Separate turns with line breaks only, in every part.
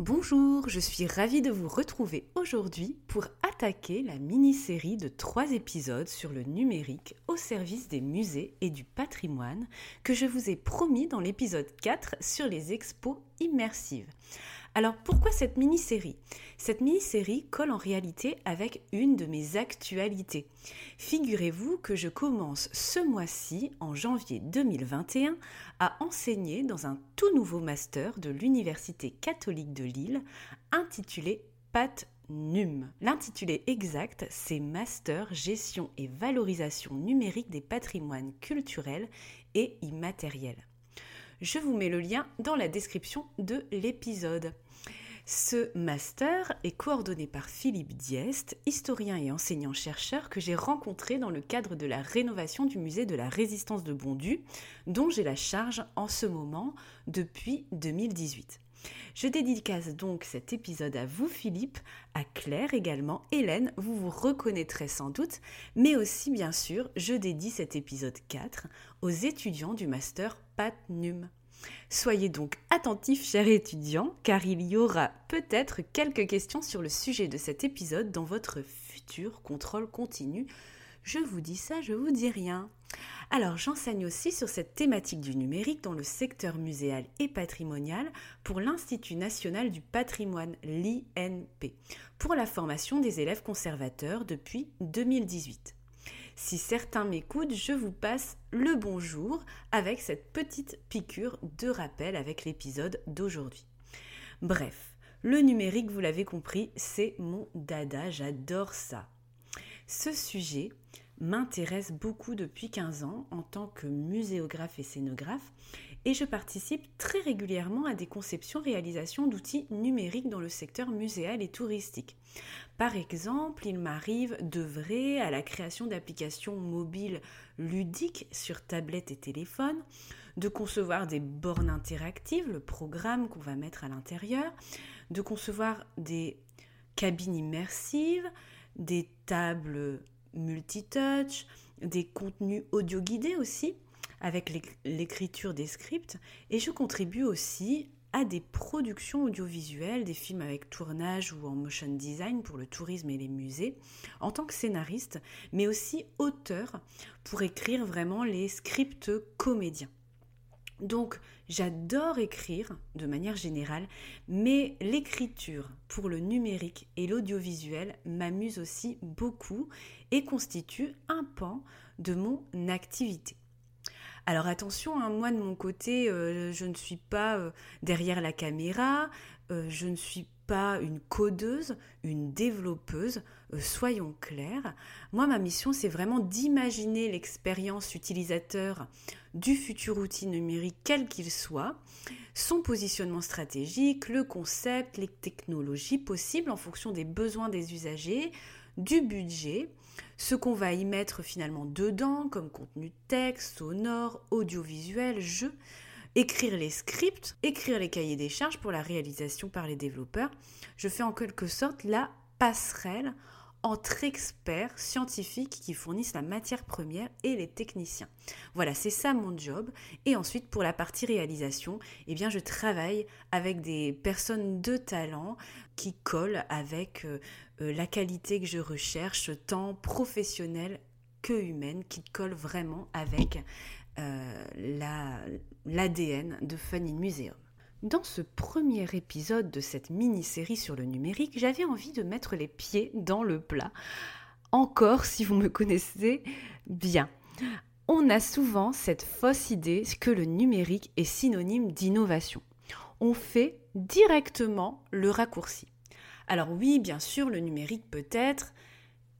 Bonjour, je suis ravie de vous retrouver aujourd'hui pour attaquer la mini-série de trois épisodes sur le numérique au service des musées et du patrimoine que je vous ai promis dans l'épisode 4 sur les expos immersives. Alors pourquoi cette mini-série? Cette mini-série colle en réalité avec une de mes actualités. Figurez-vous que je commence ce mois-ci, en janvier 2021, à enseigner dans un tout nouveau master de l'Université catholique de Lille intitulé PAT NUM. L'intitulé exact, c'est Master Gestion et Valorisation numérique des patrimoines culturels et immatériels. Je vous mets le lien dans la description de l'épisode. Ce master est coordonné par Philippe Diest, historien et enseignant-chercheur que j'ai rencontré dans le cadre de la rénovation du musée de la résistance de Bondu, dont j'ai la charge en ce moment depuis 2018. Je dédicace donc cet épisode à vous Philippe, à Claire également, Hélène, vous vous reconnaîtrez sans doute, mais aussi bien sûr, je dédie cet épisode 4 aux étudiants du master PATNUM. Soyez donc attentifs, chers étudiants, car il y aura peut-être quelques questions sur le sujet de cet épisode dans votre futur contrôle continu. Je vous dis ça, je vous dis rien. Alors j'enseigne aussi sur cette thématique du numérique dans le secteur muséal et patrimonial pour l'Institut national du patrimoine, l'INP, pour la formation des élèves conservateurs depuis 2018. Si certains m'écoutent, je vous passe le bonjour avec cette petite piqûre de rappel avec l'épisode d'aujourd'hui. Bref, le numérique, vous l'avez compris, c'est mon dada, j'adore ça. Ce sujet m'intéresse beaucoup depuis 15 ans en tant que muséographe et scénographe et je participe très régulièrement à des conceptions réalisations d'outils numériques dans le secteur muséal et touristique. Par exemple, il m'arrive d'œuvrer à la création d'applications mobiles ludiques sur tablette et téléphone, de concevoir des bornes interactives, le programme qu'on va mettre à l'intérieur, de concevoir des cabines immersives, des tables multitouch, des contenus audio guidés aussi, avec l'écriture des scripts, et je contribue aussi à des productions audiovisuelles, des films avec tournage ou en motion design pour le tourisme et les musées, en tant que scénariste, mais aussi auteur pour écrire vraiment les scripts comédiens. Donc j'adore écrire de manière générale, mais l'écriture pour le numérique et l'audiovisuel m'amuse aussi beaucoup et constitue un pan de mon activité. Alors attention, hein, moi de mon côté, euh, je ne suis pas euh, derrière la caméra, euh, je ne suis pas une codeuse, une développeuse, soyons clairs. Moi, ma mission, c'est vraiment d'imaginer l'expérience utilisateur du futur outil numérique, quel qu'il soit, son positionnement stratégique, le concept, les technologies possibles en fonction des besoins des usagers, du budget, ce qu'on va y mettre finalement dedans comme contenu texte, sonore, audiovisuel, jeu, écrire les scripts, écrire les cahiers des charges pour la réalisation par les développeurs. Je fais en quelque sorte la passerelle entre experts scientifiques qui fournissent la matière première et les techniciens. Voilà, c'est ça mon job. Et ensuite, pour la partie réalisation, eh bien, je travaille avec des personnes de talent qui collent avec euh, euh, la qualité que je recherche, tant professionnelle que humaine, qui collent vraiment avec euh, l'ADN de Fun in Museum. Dans ce premier épisode de cette mini-série sur le numérique, j'avais envie de mettre les pieds dans le plat. Encore si vous me connaissez bien. On a souvent cette fausse idée que le numérique est synonyme d'innovation. On fait directement le raccourci. Alors oui, bien sûr, le numérique peut être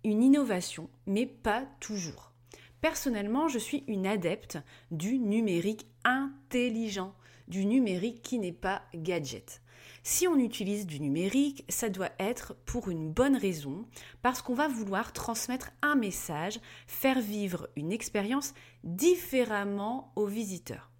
une innovation, mais pas toujours. Personnellement, je suis une adepte du numérique intelligent, du numérique qui n'est pas gadget. Si on utilise du numérique, ça doit être pour une bonne raison, parce qu'on va vouloir transmettre un message, faire vivre une expérience différemment aux visiteurs.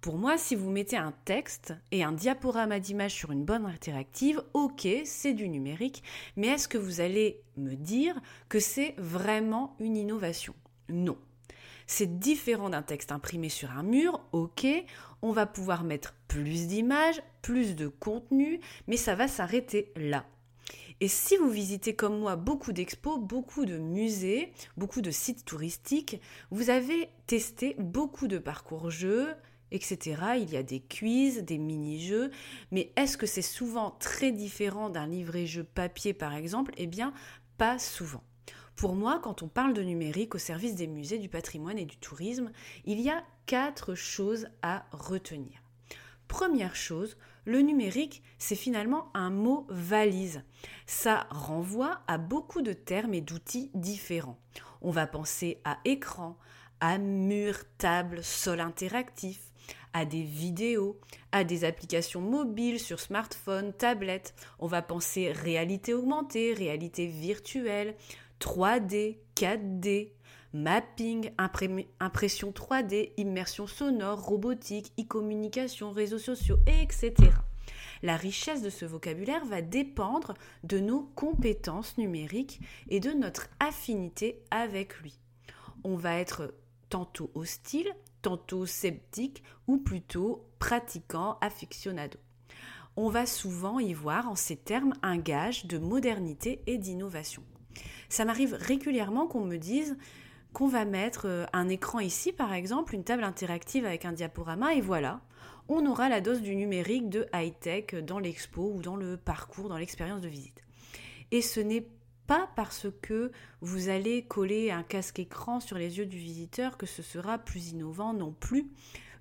Pour moi, si vous mettez un texte et un diaporama d'image sur une bonne interactive, ok, c'est du numérique, mais est-ce que vous allez me dire que c'est vraiment une innovation? Non. C'est différent d'un texte imprimé sur un mur, ok, on va pouvoir mettre plus d'images, plus de contenu, mais ça va s'arrêter là. Et si vous visitez comme moi beaucoup d'expos, beaucoup de musées, beaucoup de sites touristiques, vous avez testé beaucoup de parcours jeux, etc. Il y a des quiz, des mini-jeux, mais est-ce que c'est souvent très différent d'un livret-jeu papier par exemple? Eh bien, pas souvent. Pour moi, quand on parle de numérique au service des musées, du patrimoine et du tourisme, il y a quatre choses à retenir. Première chose, le numérique, c'est finalement un mot valise. Ça renvoie à beaucoup de termes et d'outils différents. On va penser à écran, à mur, table, sol interactif, à des vidéos, à des applications mobiles sur smartphone, tablette. On va penser réalité augmentée, réalité virtuelle, 3D, 4D, mapping, impression 3D, immersion sonore, robotique, e-communication, réseaux sociaux, etc. La richesse de ce vocabulaire va dépendre de nos compétences numériques et de notre affinité avec lui. On va être tantôt hostile, tantôt sceptique ou plutôt pratiquant, aficionado. On va souvent y voir en ces termes un gage de modernité et d'innovation. Ça m'arrive régulièrement qu'on me dise qu'on va mettre euh, un écran ici, par exemple, une table interactive avec un diaporama, et voilà, on aura la dose du numérique de high-tech dans l'expo ou dans le parcours, dans l'expérience de visite. Et ce n'est pas parce que vous allez coller un casque écran sur les yeux du visiteur que ce sera plus innovant non plus.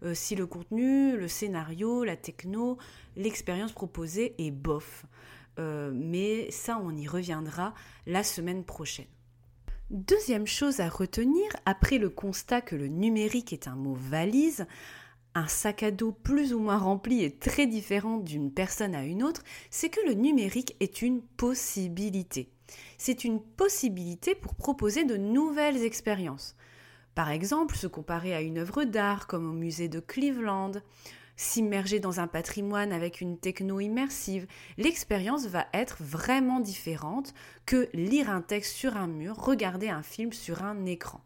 Euh, si le contenu, le scénario, la techno, l'expérience proposée est bof. Euh, mais ça, on y reviendra la semaine prochaine. Deuxième chose à retenir, après le constat que le numérique est un mot valise, un sac à dos plus ou moins rempli est très différent d'une personne à une autre, c'est que le numérique est une possibilité. C'est une possibilité pour proposer de nouvelles expériences. Par exemple, se comparer à une œuvre d'art comme au musée de Cleveland, s'immerger dans un patrimoine avec une techno immersive, l'expérience va être vraiment différente que lire un texte sur un mur, regarder un film sur un écran.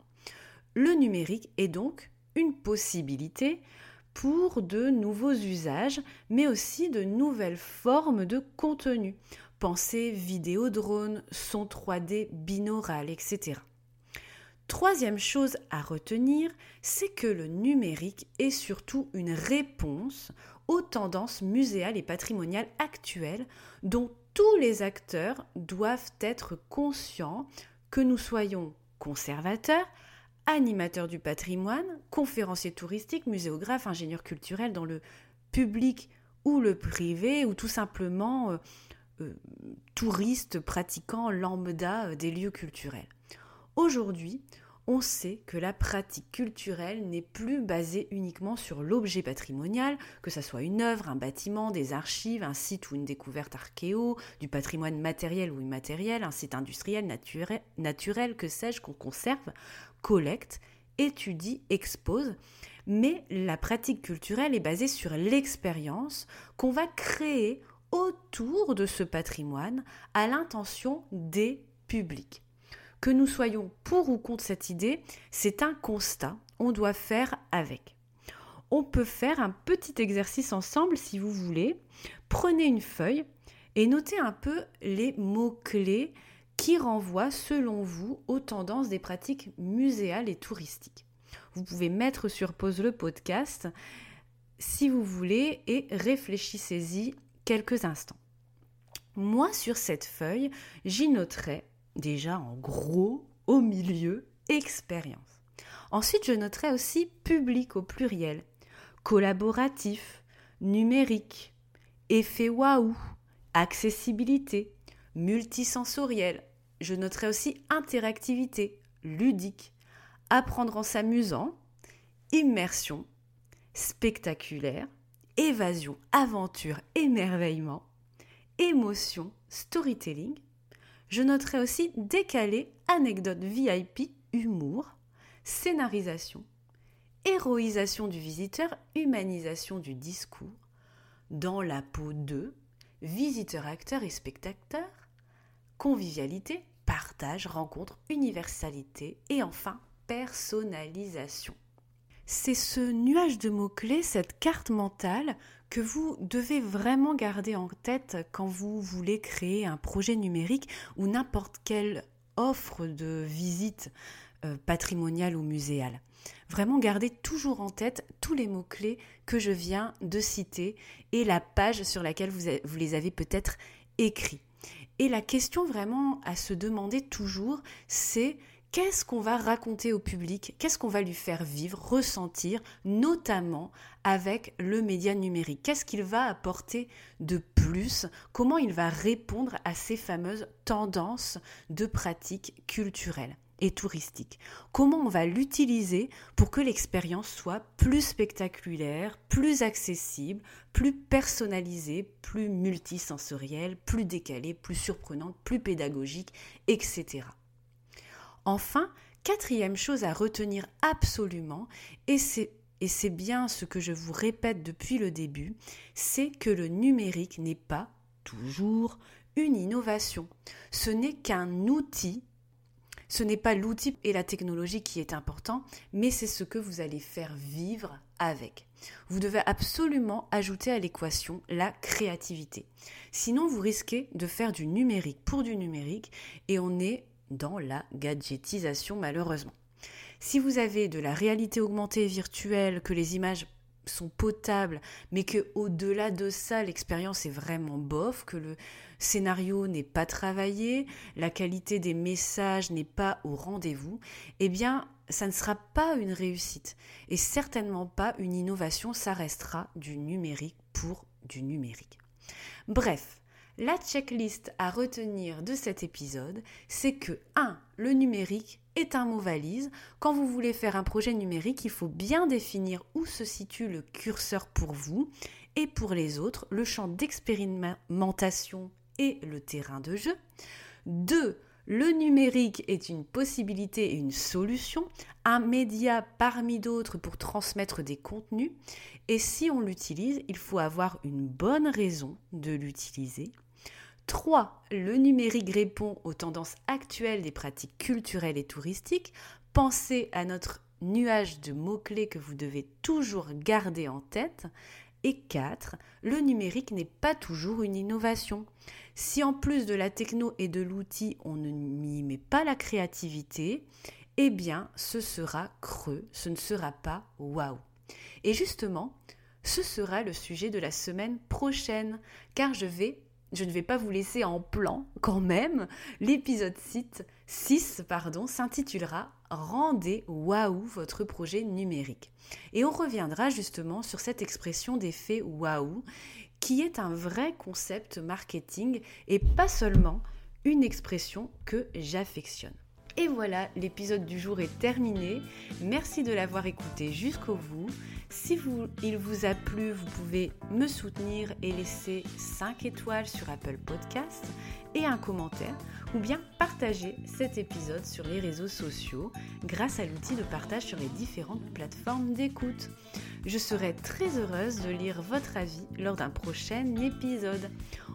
Le numérique est donc une possibilité pour de nouveaux usages, mais aussi de nouvelles formes de contenu. Pensez vidéo drone, son 3D binaural, etc. Troisième chose à retenir, c'est que le numérique est surtout une réponse aux tendances muséales et patrimoniales actuelles dont tous les acteurs doivent être conscients que nous soyons conservateurs, animateurs du patrimoine, conférenciers touristiques, muséographes, ingénieurs culturels dans le public ou le privé, ou tout simplement euh, euh, touristes pratiquant lambda euh, des lieux culturels. Aujourd'hui, on sait que la pratique culturelle n'est plus basée uniquement sur l'objet patrimonial, que ce soit une œuvre, un bâtiment, des archives, un site ou une découverte archéo, du patrimoine matériel ou immatériel, un site industriel, naturel, naturel que sais-je, qu'on conserve, collecte, étudie, expose. Mais la pratique culturelle est basée sur l'expérience qu'on va créer autour de ce patrimoine à l'intention des publics. Que nous soyons pour ou contre cette idée, c'est un constat, on doit faire avec. On peut faire un petit exercice ensemble si vous voulez. Prenez une feuille et notez un peu les mots-clés qui renvoient selon vous aux tendances des pratiques muséales et touristiques. Vous pouvez mettre sur pause le podcast si vous voulez et réfléchissez-y quelques instants. Moi, sur cette feuille, j'y noterai déjà en gros, au milieu, expérience. Ensuite, je noterai aussi public au pluriel, collaboratif, numérique, effet waouh, accessibilité, multisensoriel. Je noterai aussi interactivité, ludique, apprendre en s'amusant, immersion, spectaculaire, évasion, aventure, émerveillement, émotion, storytelling. Je noterai aussi décalé, anecdote VIP, humour, scénarisation, héroïsation du visiteur, humanisation du discours, dans la peau de, visiteur, acteur et spectateur, convivialité, partage, rencontre, universalité et enfin personnalisation. C'est ce nuage de mots-clés, cette carte mentale que vous devez vraiment garder en tête quand vous voulez créer un projet numérique ou n'importe quelle offre de visite euh, patrimoniale ou muséale. Vraiment gardez toujours en tête tous les mots-clés que je viens de citer et la page sur laquelle vous, vous les avez peut-être écrits. Et la question vraiment à se demander toujours, c'est qu'est-ce qu'on va raconter au public, qu'est-ce qu'on va lui faire vivre, ressentir, notamment avec le média numérique. Qu'est-ce qu'il va apporter de plus? Comment il va répondre à ces fameuses tendances de pratiques culturelles et touristiques? Comment on va l'utiliser pour que l'expérience soit plus spectaculaire, plus accessible, plus personnalisée, plus multisensorielle, plus décalée, plus surprenante, plus pédagogique, etc. Enfin, quatrième chose à retenir absolument, et c'est bien ce que je vous répète depuis le début, c'est que le numérique n'est pas toujours une innovation. Ce n'est qu'un outil. Ce n'est pas l'outil et la technologie qui est important, mais c'est ce que vous allez faire vivre avec. Vous devez absolument ajouter à l'équation la créativité. Sinon, vous risquez de faire du numérique pour du numérique et on est dans la gadgetisation malheureusement. Si vous avez de la réalité augmentée virtuelle, que les images sont potables, mais que au-delà de ça, l'expérience est vraiment bof, que le scénario n'est pas travaillé, la qualité des messages n'est pas au rendez-vous, eh bien, ça ne sera pas une réussite et certainement pas une innovation, ça restera du numérique pour du numérique. Bref, la checklist à retenir de cet épisode, c'est que 1. Le numérique est un mot valise. Quand vous voulez faire un projet numérique, il faut bien définir où se situe le curseur pour vous et pour les autres, le champ d'expérimentation et le terrain de jeu. 2. Le numérique est une possibilité et une solution, un média parmi d'autres pour transmettre des contenus. Et si on l'utilise, il faut avoir une bonne raison de l'utiliser. 3. Le numérique répond aux tendances actuelles des pratiques culturelles et touristiques. Pensez à notre nuage de mots-clés que vous devez toujours garder en tête. Et 4. Le numérique n'est pas toujours une innovation. Si en plus de la techno et de l'outil, on ne m'y met pas la créativité, eh bien, ce sera creux, ce ne sera pas waouh. Et justement, ce sera le sujet de la semaine prochaine, car je vais je ne vais pas vous laisser en plan quand même. L'épisode 6 pardon, s'intitulera Rendez waouh votre projet numérique. Et on reviendra justement sur cette expression d'effet waouh qui est un vrai concept marketing et pas seulement une expression que j'affectionne. Et voilà, l'épisode du jour est terminé. Merci de l'avoir écouté jusqu'au bout. Si il vous a plu, vous pouvez me soutenir et laisser 5 étoiles sur Apple Podcast et un commentaire ou bien partager cet épisode sur les réseaux sociaux grâce à l'outil de partage sur les différentes plateformes d'écoute. Je serai très heureuse de lire votre avis lors d'un prochain épisode.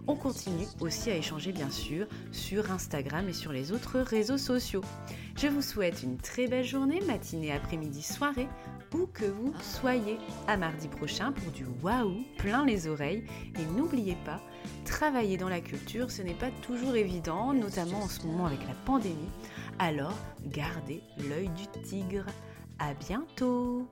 On continue aussi à échanger bien sûr sur Instagram et sur les autres réseaux sociaux. Je vous souhaite une très belle journée, matinée, après-midi, soirée où que vous soyez. À mardi prochain pour du waouh plein les oreilles. Et n'oubliez pas, travailler dans la culture, ce n'est pas toujours évident, notamment en ce moment avec la pandémie. Alors, gardez l'œil du tigre. À bientôt